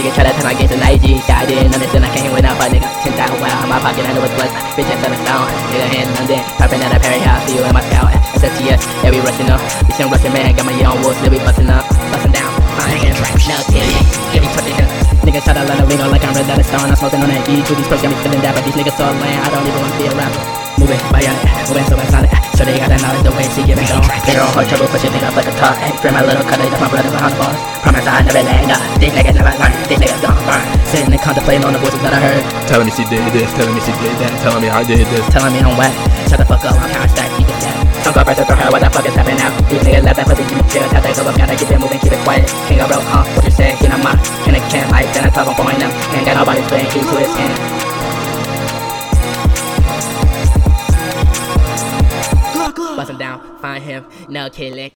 nigga try to turn my games to IG. Shit, I didn't understand, I can't win out, but nigga. 10,000 wow, in my pocket, I know it's blessed. Bitch, I set a stone. Nigga, hand in London. Popping out of Perry House, see you in my scout. SSTS, yeah, we rushing up. Bitch, I'm rushing, man. Got my young wolves, they be busting up. Busting down. I ain't no kidding. Give me 20 hits. Niggas try to learn the lingo like I'm red dot star and I'm smoking on that E. To these perks got me feeling that, but these niggas so lame. I don't even wanna be around. Moving, bionic, moving so exotic. So they got that knowledge the way she giving it on. They don't hold trouble, push your thing up like a tar. Hey, my little cutter, that's my brother behind the bars. Promise I never let go. Uh, these niggas never learn, these niggas don't burn. Sitting and contemplating on the voices that I heard. Telling me she did this, telling me she did that, telling me I did this. Telling me I'm whack. Shut the fuck up, I'm counter stack, you can stack. Don't go first to throw her, what the fuck is happening now? These niggas left that pussy, keep it chill. Tell they go up, gotta keep it moving, keep it quiet. King of bro, huh? What you say? Get on my, can I can't like, then I talk on phone them. Ain't got nobody spitting keys to his skin. Bust him down, find him, no killing.